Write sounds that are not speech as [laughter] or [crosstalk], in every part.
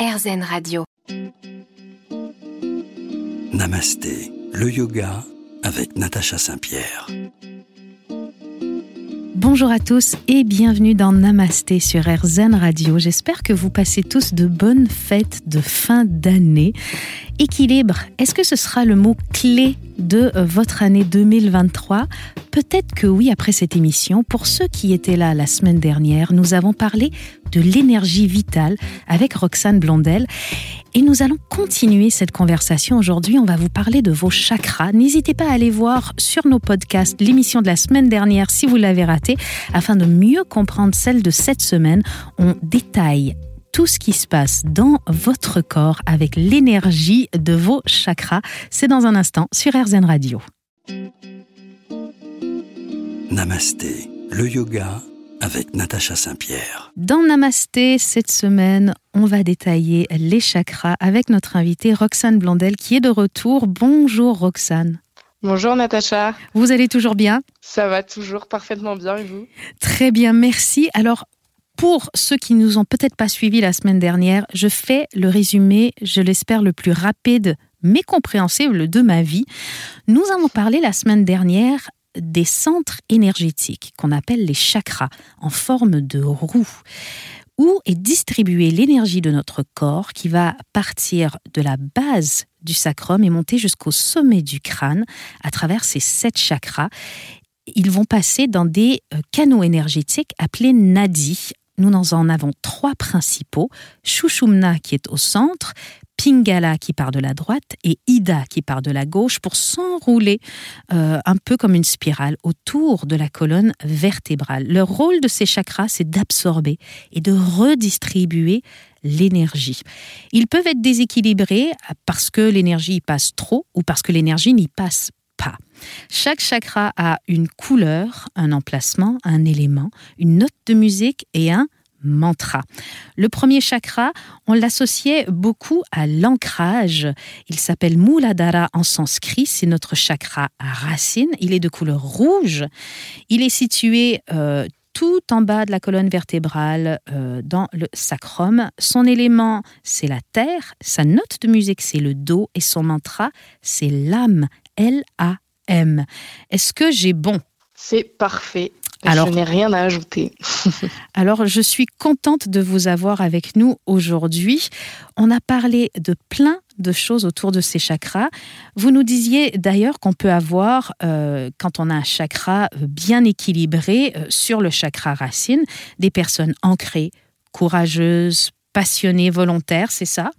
RZN Radio. Namasté, le yoga avec Natacha Saint-Pierre. Bonjour à tous et bienvenue dans Namasté sur RZN Radio. J'espère que vous passez tous de bonnes fêtes de fin d'année. Équilibre, est-ce que ce sera le mot clé de votre année 2023 Peut-être que oui après cette émission. Pour ceux qui étaient là la semaine dernière, nous avons parlé de l'énergie vitale avec Roxane Blondel. Et nous allons continuer cette conversation aujourd'hui. On va vous parler de vos chakras. N'hésitez pas à aller voir sur nos podcasts l'émission de la semaine dernière si vous l'avez ratée, afin de mieux comprendre celle de cette semaine. On détaille tout ce qui se passe dans votre corps avec l'énergie de vos chakras. C'est dans un instant sur RZN Radio. Namasté, le yoga avec Natacha Saint-Pierre. Dans Namasté, cette semaine, on va détailler les chakras avec notre invitée Roxane Blondel qui est de retour. Bonjour Roxane. Bonjour Natacha. Vous allez toujours bien? Ça va toujours parfaitement bien et vous? Très bien, merci. Alors, pour ceux qui nous ont peut-être pas suivis la semaine dernière, je fais le résumé, je l'espère, le plus rapide mais compréhensible de ma vie. Nous avons parlé la semaine dernière des centres énergétiques qu'on appelle les chakras en forme de roue où est distribuée l'énergie de notre corps qui va partir de la base du sacrum et monter jusqu'au sommet du crâne à travers ces sept chakras. Ils vont passer dans des euh, canaux énergétiques appelés nadis. Nous en avons trois principaux. Shushumna qui est au centre, Pingala qui part de la droite et Ida qui part de la gauche pour s'enrouler euh, un peu comme une spirale autour de la colonne vertébrale. Le rôle de ces chakras, c'est d'absorber et de redistribuer l'énergie. Ils peuvent être déséquilibrés parce que l'énergie y passe trop ou parce que l'énergie n'y passe pas. Chaque chakra a une couleur, un emplacement, un élément, une note de musique et un mantra. Le premier chakra, on l'associait beaucoup à l'ancrage. Il s'appelle Muladhara en sanskrit, c'est notre chakra racine. Il est de couleur rouge. Il est situé euh, tout en bas de la colonne vertébrale euh, dans le sacrum. Son élément, c'est la terre. Sa note de musique, c'est le do. Et son mantra, c'est l'âme. L-A-M. Est-ce que j'ai bon? C'est parfait. Alors, je n'ai rien à ajouter. [laughs] [laughs] alors, je suis contente de vous avoir avec nous aujourd'hui. On a parlé de plein de choses autour de ces chakras. Vous nous disiez d'ailleurs qu'on peut avoir, euh, quand on a un chakra bien équilibré euh, sur le chakra racine, des personnes ancrées, courageuses, passionnées, volontaires, c'est ça?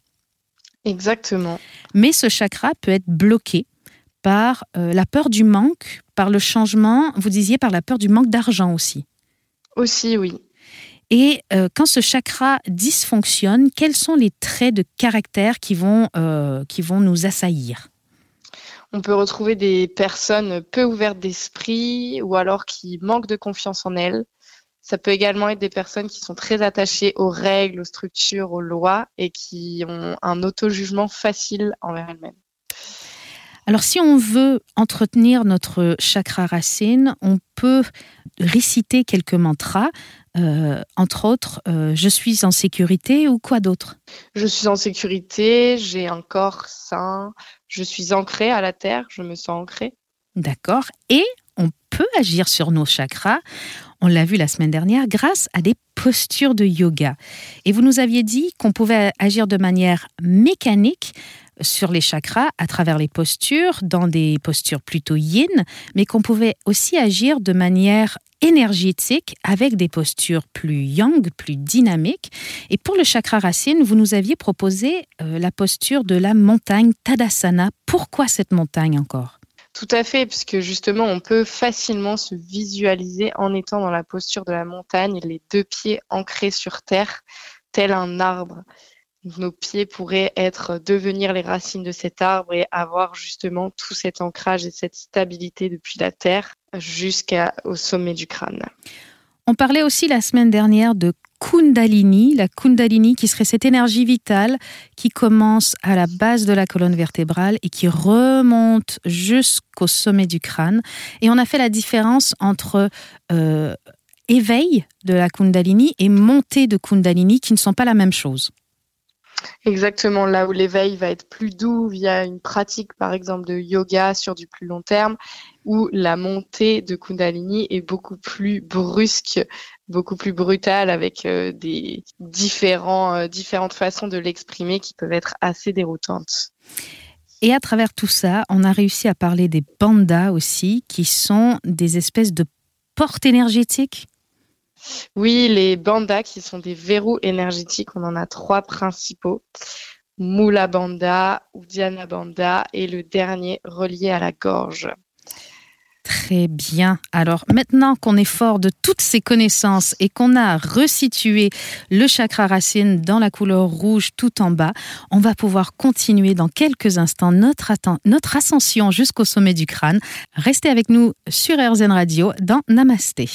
Exactement. Mais ce chakra peut être bloqué par euh, la peur du manque, par le changement, vous disiez par la peur du manque d'argent aussi. Aussi, oui. Et euh, quand ce chakra dysfonctionne, quels sont les traits de caractère qui vont, euh, qui vont nous assaillir? On peut retrouver des personnes peu ouvertes d'esprit ou alors qui manquent de confiance en elles. Ça peut également être des personnes qui sont très attachées aux règles, aux structures, aux lois et qui ont un auto-jugement facile envers elles-mêmes. Alors si on veut entretenir notre chakra racine, on peut réciter quelques mantras, euh, entre autres, euh, je suis en sécurité ou quoi d'autre? Je suis en sécurité, j'ai un corps sain, je suis ancré à la terre, je me sens ancré. D'accord. Et on peut agir sur nos chakras, on l'a vu la semaine dernière, grâce à des postures de yoga. Et vous nous aviez dit qu'on pouvait agir de manière mécanique sur les chakras à travers les postures, dans des postures plutôt yin, mais qu'on pouvait aussi agir de manière énergétique avec des postures plus yang, plus dynamiques. Et pour le chakra racine, vous nous aviez proposé euh, la posture de la montagne Tadasana. Pourquoi cette montagne encore? Tout à fait, puisque justement, on peut facilement se visualiser en étant dans la posture de la montagne, les deux pieds ancrés sur terre, tel un arbre. Nos pieds pourraient être devenir les racines de cet arbre et avoir justement tout cet ancrage et cette stabilité depuis la terre jusqu'au sommet du crâne. On parlait aussi la semaine dernière de Kundalini, la Kundalini qui serait cette énergie vitale qui commence à la base de la colonne vertébrale et qui remonte jusqu'au sommet du crâne. Et on a fait la différence entre euh, éveil de la Kundalini et montée de Kundalini qui ne sont pas la même chose. Exactement, là où l'éveil va être plus doux via une pratique par exemple de yoga sur du plus long terme, où la montée de Kundalini est beaucoup plus brusque, beaucoup plus brutale avec euh, des différents, euh, différentes façons de l'exprimer qui peuvent être assez déroutantes. Et à travers tout ça, on a réussi à parler des bandas aussi, qui sont des espèces de portes énergétiques oui, les bandas qui sont des verrous énergétiques, on en a trois principaux. Mula Banda, Udiana Banda et le dernier relié à la gorge. Très bien. Alors maintenant qu'on est fort de toutes ces connaissances et qu'on a resitué le chakra racine dans la couleur rouge tout en bas, on va pouvoir continuer dans quelques instants notre, notre ascension jusqu'au sommet du crâne. Restez avec nous sur RZN Radio dans Namasté.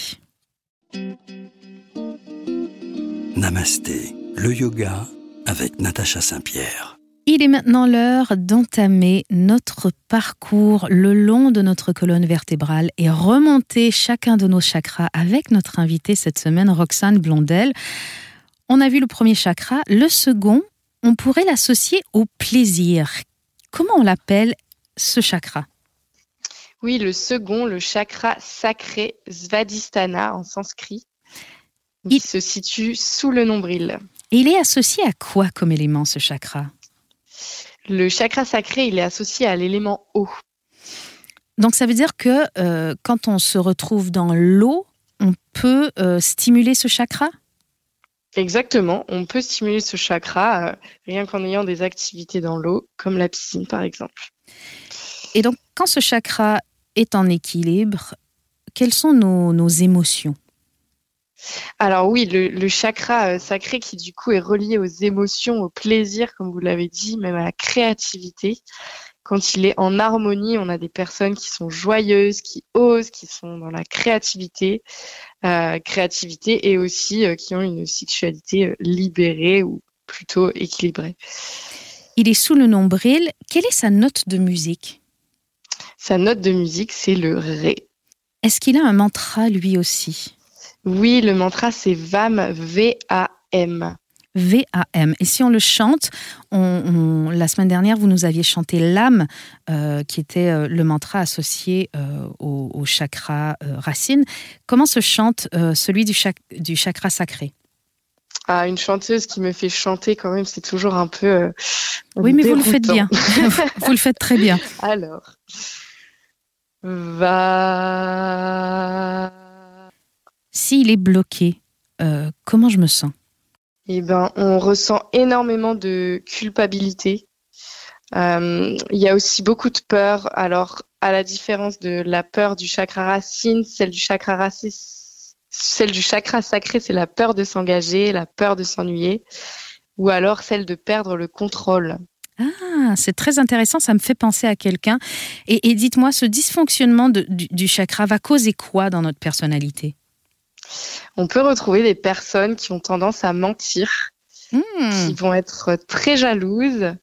Namasté, le yoga avec Natacha Saint-Pierre. Il est maintenant l'heure d'entamer notre parcours le long de notre colonne vertébrale et remonter chacun de nos chakras avec notre invité cette semaine, Roxane Blondel. On a vu le premier chakra, le second, on pourrait l'associer au plaisir. Comment on l'appelle ce chakra? Oui, le second, le chakra sacré Svadhisthana en sanskrit. Il se situe sous le nombril. Et il est associé à quoi comme élément ce chakra? Le chakra sacré, il est associé à l'élément eau. Donc ça veut dire que euh, quand on se retrouve dans l'eau, on peut euh, stimuler ce chakra? Exactement, on peut stimuler ce chakra euh, rien qu'en ayant des activités dans l'eau, comme la piscine par exemple. Et donc quand ce chakra est en équilibre, quelles sont nos émotions? Alors oui, le, chakra euh, sacré qui du coup est relié aux émotions, au plaisir, comme vous l'avez dit, même à la créativité. Quand il est en harmonie, on a des personnes qui sont joyeuses, qui osent, qui sont dans la créativité, euh, créativité et aussi euh, qui ont une sexualité libérée ou plutôt équilibrée. Il est sous le nombril. Quelle est sa note de musique? Sa note de musique, c'est le Ré. Est-ce qu'il a un mantra lui aussi? Oui, le mantra, c'est VAM, V-A-M. V-A-M. Et si on le chante, on, la semaine dernière, vous nous aviez chanté l'âme, euh, qui était euh, le mantra associé euh, au, chakra racine. Comment se chante celui du, du, chakra sacré? Ah, une chanteuse qui me fait chanter quand même, c'est toujours un peu. oui, mais vous le faites bien. [laughs] vous le faites très bien. Alors, va s'il est bloqué, euh, comment je me sens? Eh ben, on ressent énormément de culpabilité. Euh, il y a aussi beaucoup de peur. Alors, à la différence de la peur du chakra racine, celle du chakra racine, celle du chakra sacré, c'est la peur de s'engager, la peur de s'ennuyer, ou alors celle de perdre le contrôle. Ah, c'est très intéressant, ça me fait penser à quelqu'un. Et, dites-moi, ce dysfonctionnement du, du, chakra va causer quoi dans notre personnalité? On peut retrouver des personnes qui ont tendance à mentir, hmm. qui vont être très jalouses,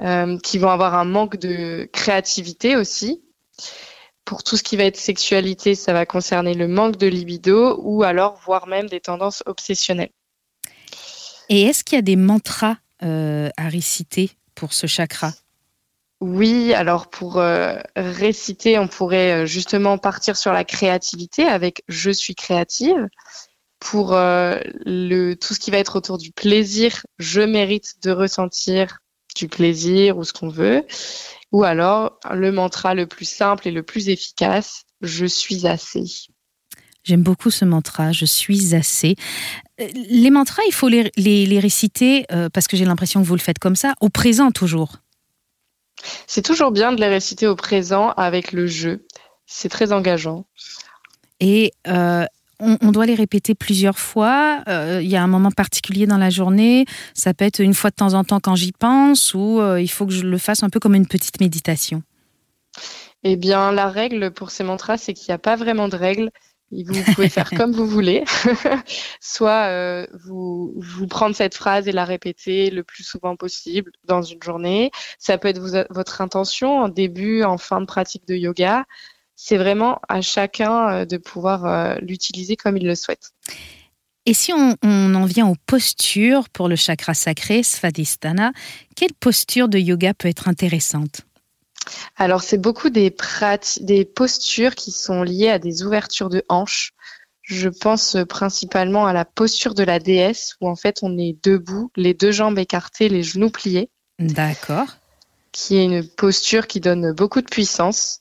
euh, qui vont avoir un manque de créativité aussi. Pour tout ce qui va être sexualité, ça va concerner le manque de libido ou alors voire même des tendances obsessionnelles. Et est-ce qu'il y a des mantras euh, à réciter? Pour ce chakra? Oui, alors pour euh, réciter, on pourrait euh, justement partir sur la créativité avec je suis créative. Pour euh, le, tout ce qui va être autour du plaisir, je mérite de ressentir du plaisir ou ce qu'on veut. Ou alors le mantra le plus simple et le plus efficace, je suis assez. J'aime beaucoup ce mantra, je suis assez. Les mantras, il faut les, les réciter, parce que j'ai l'impression que vous le faites comme ça, au présent toujours. C'est toujours bien de les réciter au présent avec le jeu. C'est très engageant. Et euh, on, doit les répéter plusieurs fois. Euh, il y a un moment particulier dans la journée. Ça peut être une fois de temps en temps quand j'y pense ou euh, il faut que je le fasse un peu comme une petite méditation. Eh bien, la règle pour ces mantras, c'est qu'il n'y a pas vraiment de règle. Vous pouvez faire [laughs] comme vous voulez. [laughs] Soit euh, vous, vous prendre cette phrase et la répéter le plus souvent possible dans une journée. Ça peut être votre intention en début, en fin de pratique de yoga. C'est vraiment à chacun euh, de pouvoir euh, l'utiliser comme il le souhaite. Et si on, en vient aux postures pour le chakra sacré, Svadhisthana, quelle posture de yoga peut être intéressante? Alors, c'est beaucoup des, des postures qui sont liées à des ouvertures de hanches. Je pense principalement à la posture de la déesse où en fait on est debout, les deux jambes écartées, les genoux pliés. D'accord. Qui est une posture qui donne beaucoup de puissance.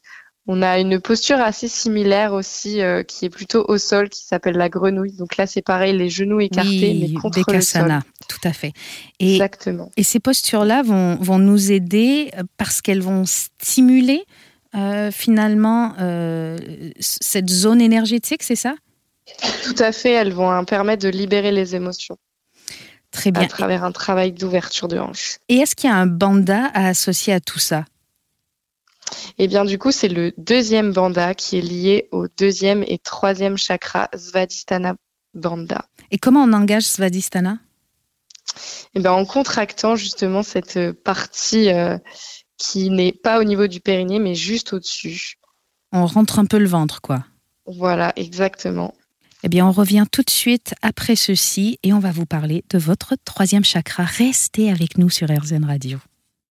On a une posture assez similaire aussi, euh, qui est plutôt au sol, qui s'appelle la grenouille. Donc là, c'est pareil, les genoux écartés, mais contre le sol. tout à fait. Et, Exactement. Et ces postures-là vont, vont, nous aider euh, parce qu'elles vont stimuler euh, finalement cette zone énergétique, c'est ça? Tout à fait, elles vont permettre de libérer les émotions. Très bien. À travers un travail d'ouverture de hanche. Et est-ce qu'il y a un banda à associer à tout ça? Eh bien, du coup, c'est le deuxième banda qui est lié au deuxième et troisième chakra Svadhisthana Banda. Et comment on engage Svadhisthana? Eh bien, en contractant justement cette partie euh, qui n'est pas au niveau du périnée, mais juste au-dessus. On rentre un peu le ventre, quoi. Voilà, exactement. Eh bien, on revient tout de suite après ceci et on va vous parler de votre troisième chakra. Restez avec nous sur RZN Radio.